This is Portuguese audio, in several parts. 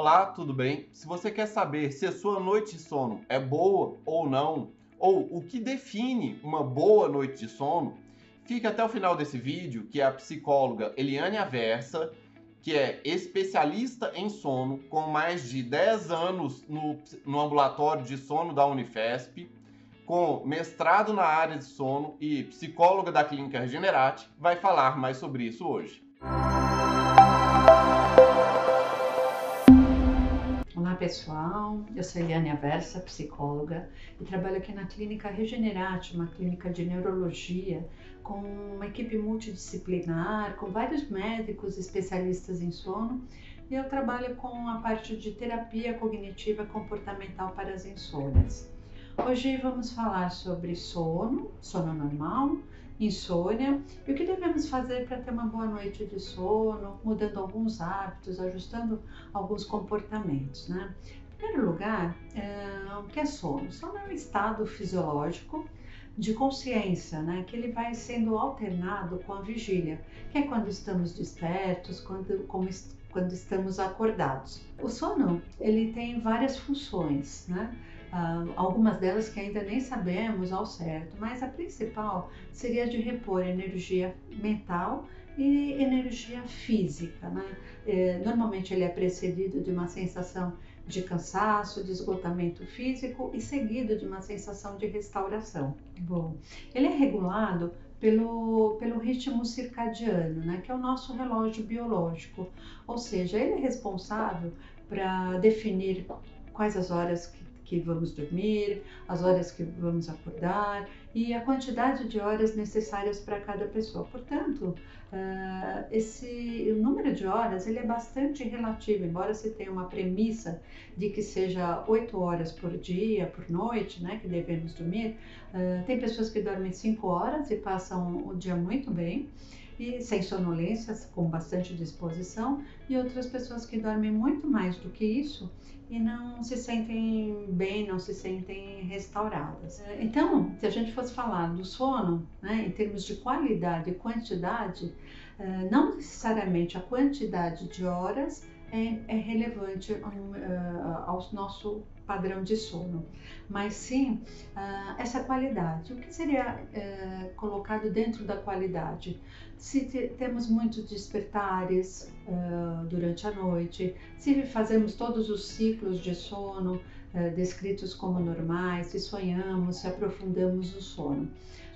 Olá, tudo bem? Se você quer saber se a sua noite de sono é boa ou não, ou o que define uma boa noite de sono, fique até o final desse vídeo, que a psicóloga Eliane Aversa, que é especialista em sono, com mais de 10 anos no, no ambulatório de sono da Unifesp, com mestrado na área de sono e psicóloga da Clínica Regenerate, vai falar mais sobre isso hoje. Olá pessoal, eu sou Eliane Aversa, psicóloga, e trabalho aqui na Clínica Regenerate, uma clínica de neurologia com uma equipe multidisciplinar, com vários médicos especialistas em sono, e eu trabalho com a parte de terapia cognitiva comportamental para as insônias. Hoje vamos falar sobre sono, sono normal, insônia e o que devemos fazer para ter uma boa noite de sono, mudando alguns hábitos, ajustando alguns comportamentos, né? Em primeiro lugar, é, o que é sono? Sono é um estado fisiológico de consciência, né? Que ele vai sendo alternado com a vigília, que é quando estamos despertos, quando, como, quando estamos acordados. O sono, ele tem várias funções, né? Uh, algumas delas que ainda nem sabemos ao certo, mas a principal seria de repor energia mental e energia física. Né? É, normalmente ele é precedido de uma sensação de cansaço, de esgotamento físico e seguido de uma sensação de restauração. Bom, ele é regulado pelo, pelo ritmo circadiano, né, que é o nosso relógio biológico, ou seja, ele é responsável para definir quais as horas que que vamos dormir, as horas que vamos acordar e a quantidade de horas necessárias para cada pessoa. Portanto, uh, esse o número de horas ele é bastante relativo, embora se tenha uma premissa de que seja oito horas por dia, por noite, né, que devemos dormir. Uh, tem pessoas que dormem cinco horas e passam o dia muito bem e sem sonolência, com bastante disposição, e outras pessoas que dormem muito mais do que isso e não se sentem bem, não se sentem restauradas. Então, se a gente fosse falar do sono, né, em termos de qualidade e quantidade, eh, não necessariamente a quantidade de horas é, é relevante ao nosso padrão de sono, mas sim uh, essa qualidade. O que seria uh, colocado dentro da qualidade? Se te, temos muitos despertares uh, durante a noite, se fazemos todos os ciclos de sono descritos como normais, se sonhamos, se aprofundamos no sono.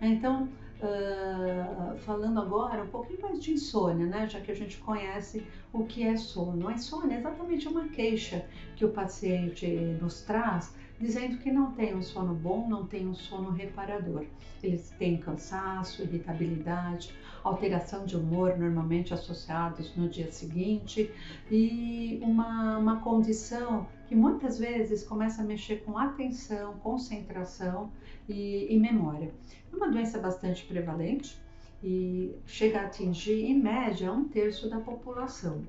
Então, Uh, falando agora um pouquinho mais de insônia, né? Já que a gente conhece o que é sono. A insônia é exatamente uma queixa que o paciente nos traz, dizendo que não tem um sono bom, não tem um sono reparador. Eles têm cansaço, irritabilidade, alteração de humor, normalmente associados no dia seguinte, e uma, uma condição que muitas vezes começa a mexer com atenção, concentração e, e memória. É uma doença bastante prevalente e chega a atingir, em média, um terço da população.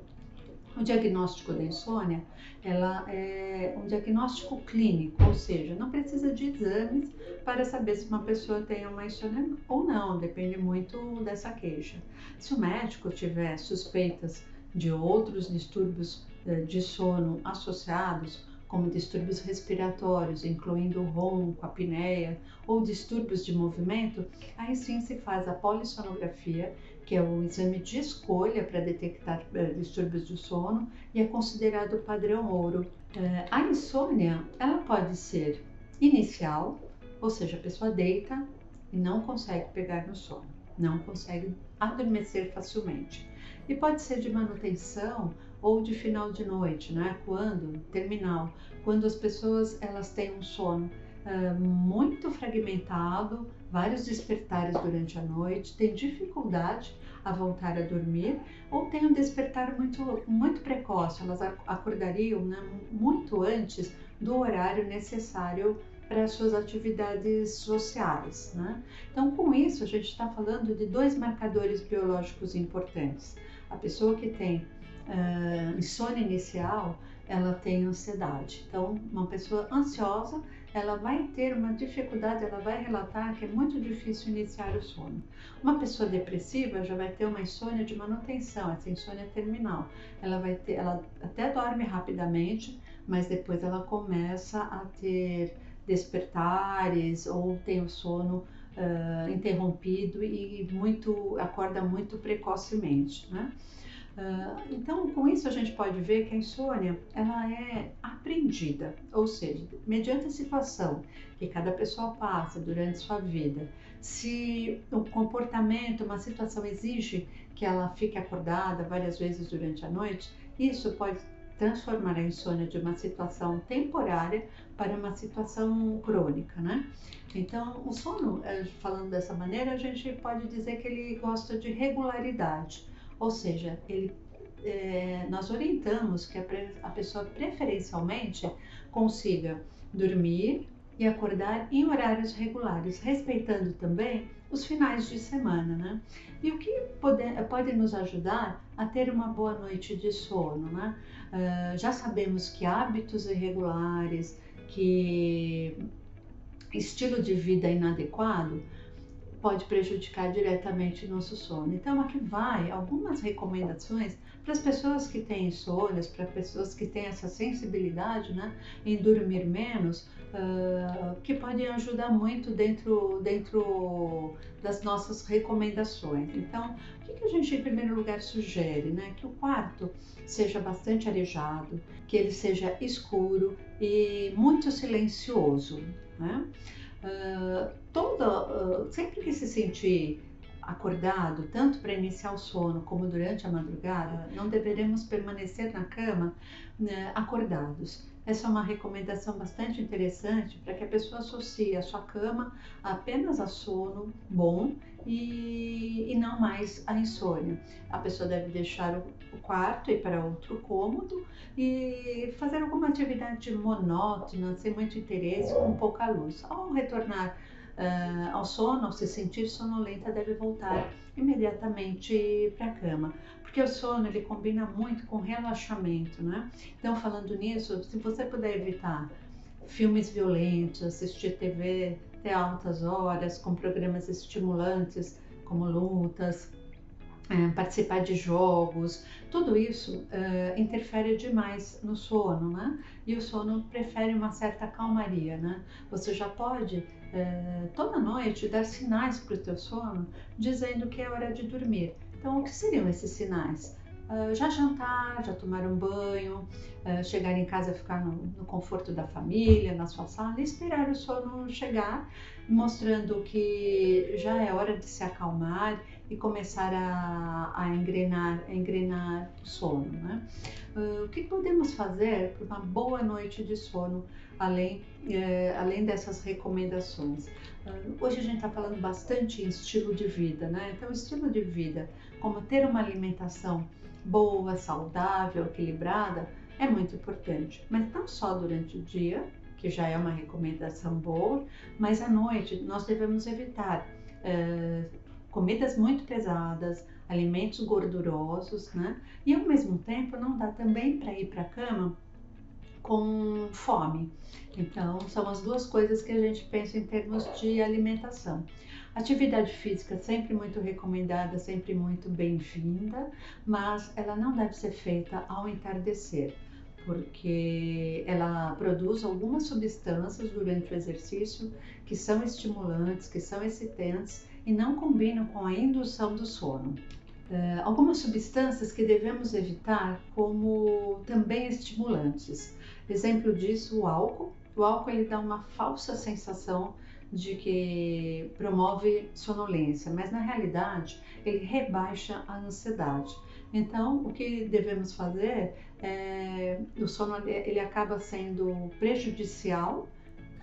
O diagnóstico da insônia ela é um diagnóstico clínico, ou seja, não precisa de exames para saber se uma pessoa tem uma insônia ou não, depende muito dessa queixa. Se o médico tiver suspeitas de outros distúrbios de sono associados, como distúrbios respiratórios, incluindo o ronco, a apneia ou distúrbios de movimento, aí sim se faz a polissonografia, que é o exame de escolha para detectar uh, distúrbios do sono e é considerado o padrão ouro. Uh, a insônia, ela pode ser inicial, ou seja, a pessoa deita e não consegue pegar no sono, não consegue adormecer facilmente. E pode ser de manutenção ou de final de noite, né? Quando terminal, quando as pessoas elas têm um sono uh, muito fragmentado, vários despertares durante a noite, têm dificuldade a voltar a dormir ou têm um despertar muito muito precoce, elas acordariam né, muito antes do horário necessário para as suas atividades sociais. Né? Então, com isso, a gente está falando de dois marcadores biológicos importantes. A pessoa que tem uh, insônia inicial, ela tem ansiedade. Então, uma pessoa ansiosa, ela vai ter uma dificuldade, ela vai relatar que é muito difícil iniciar o sono. Uma pessoa depressiva já vai ter uma insônia de manutenção, essa insônia terminal. Ela vai ter, ela até dorme rapidamente, mas depois ela começa a ter despertares ou tem o sono uh, interrompido e muito acorda muito precocemente, né? Uh, então, com isso a gente pode ver que a insônia ela é aprendida, ou seja, mediante a situação que cada pessoa passa durante sua vida, se o comportamento, uma situação exige que ela fique acordada várias vezes durante a noite, isso pode transformar a insônia de uma situação temporária para uma situação crônica, né? Então, o sono, eh, falando dessa maneira, a gente pode dizer que ele gosta de regularidade ou seja, ele, é, nós orientamos que a, a pessoa preferencialmente consiga dormir e acordar em horários regulares, respeitando também os finais de semana, né? E o que pode, pode nos ajudar a ter uma boa noite de sono, né? Uh, já sabemos que hábitos irregulares, que estilo de vida inadequado pode prejudicar diretamente nosso sono. Então, aqui vai algumas recomendações para as pessoas que têm insônias, para pessoas que têm essa sensibilidade né, em dormir menos, uh, que podem ajudar muito dentro, dentro das nossas recomendações. Então, o que, que a gente, em primeiro lugar, sugere? Né? Que o quarto seja bastante arejado, que ele seja escuro e muito silencioso. Né? Uh, toda, uh, sempre que se sentir acordado, tanto para iniciar o sono como durante a madrugada, não deveremos permanecer na cama né, acordados. Essa é uma recomendação bastante interessante para que a pessoa associe a sua cama apenas a sono bom e, e não mais a insônia. A pessoa deve deixar o quarto e ir para outro cômodo e fazer alguma atividade monótona, sem muito interesse, com pouca luz. Ao retornar uh, ao sono, ao se sentir sonolenta, deve voltar imediatamente para a cama, porque o sono ele combina muito com relaxamento, né? Então, falando nisso, se você puder evitar filmes violentos, assistir TV até altas horas, com programas estimulantes como lutas, é, participar de jogos, tudo isso é, interfere demais no sono, né? E o sono prefere uma certa calmaria, né? Você já pode é, toda noite dar sinais para o teu sono dizendo que é hora de dormir. Então, o que seriam esses sinais? Uh, já jantar, já tomar um banho, uh, chegar em casa, ficar no, no, conforto da família, na sua sala e esperar o sono chegar, mostrando que já é hora de se acalmar e começar a, a engrenar, a engrenar o sono. Né? Uh, o que podemos fazer para uma boa noite de sono, além, uh, além dessas recomendações? Uh, hoje a gente está falando bastante em estilo de vida, né? Então, estilo de vida, como ter uma alimentação boa, saudável, equilibrada, é muito importante. Mas não só durante o dia, que já é uma recomendação boa, mas à noite nós devemos evitar uh, comidas muito pesadas, alimentos gordurosos, né? E ao mesmo tempo não dá também para ir para a cama com fome. Então, são as duas coisas que a gente pensa em termos de alimentação. Atividade física sempre muito recomendada, sempre muito bem-vinda, mas ela não deve ser feita ao entardecer, porque ela produz algumas substâncias durante o exercício que são estimulantes, que são excitantes e não combinam com a indução do sono. Uh, algumas substâncias que devemos evitar, como também estimulantes. Exemplo disso, o álcool. O álcool ele dá uma falsa sensação de que promove sonolência, mas na realidade ele rebaixa a ansiedade. Então, o que devemos fazer é, o sono ele acaba sendo prejudicial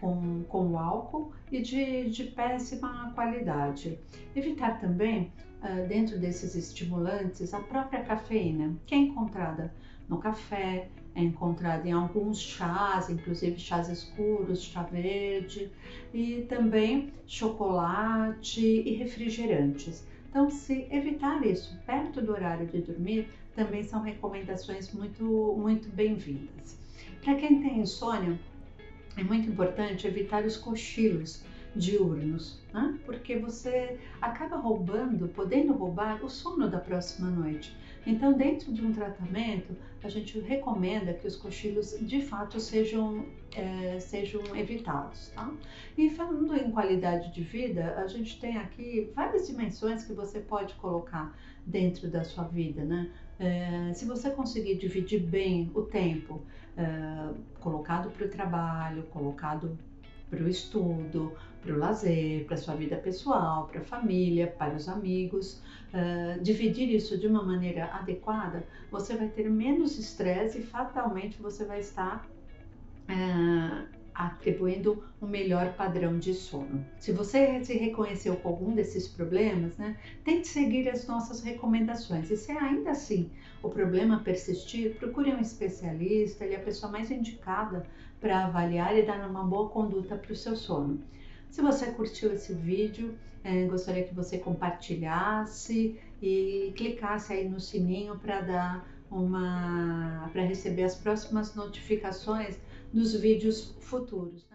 com, com o álcool e de, de péssima qualidade. Evitar também, uh, dentro desses estimulantes, a própria cafeína, que é encontrada no café, é encontrada em alguns chás, inclusive chás escuros, chá verde, e também chocolate e refrigerantes. Então, se evitar isso perto do horário de dormir, também são recomendações muito, muito bem-vindas. Para quem tem insônia, é muito importante evitar os cochilos diurnos, né? porque você acaba roubando, podendo roubar o sono da próxima noite. Então, dentro de um tratamento, a gente recomenda que os cochilos de fato sejam, é, sejam evitados. Tá? E falando em qualidade de vida, a gente tem aqui várias dimensões que você pode colocar dentro da sua vida. Né? É, se você conseguir dividir bem o tempo é, colocado para o trabalho, colocado para o estudo, para o lazer, para a sua vida pessoal, para a família, para os amigos. Uh, dividir isso de uma maneira adequada, você vai ter menos estresse e fatalmente você vai estar uh, atribuindo um melhor padrão de sono. Se você se reconheceu com algum desses problemas, né, tente seguir as nossas recomendações. E se ainda assim o problema persistir, procure um especialista, ele é a pessoa mais indicada para avaliar e dar uma boa conduta para o seu sono. Se você curtiu esse vídeo, é, gostaria que você compartilhasse e clicasse aí no sininho para dar uma para receber as próximas notificações dos vídeos futuros. Né?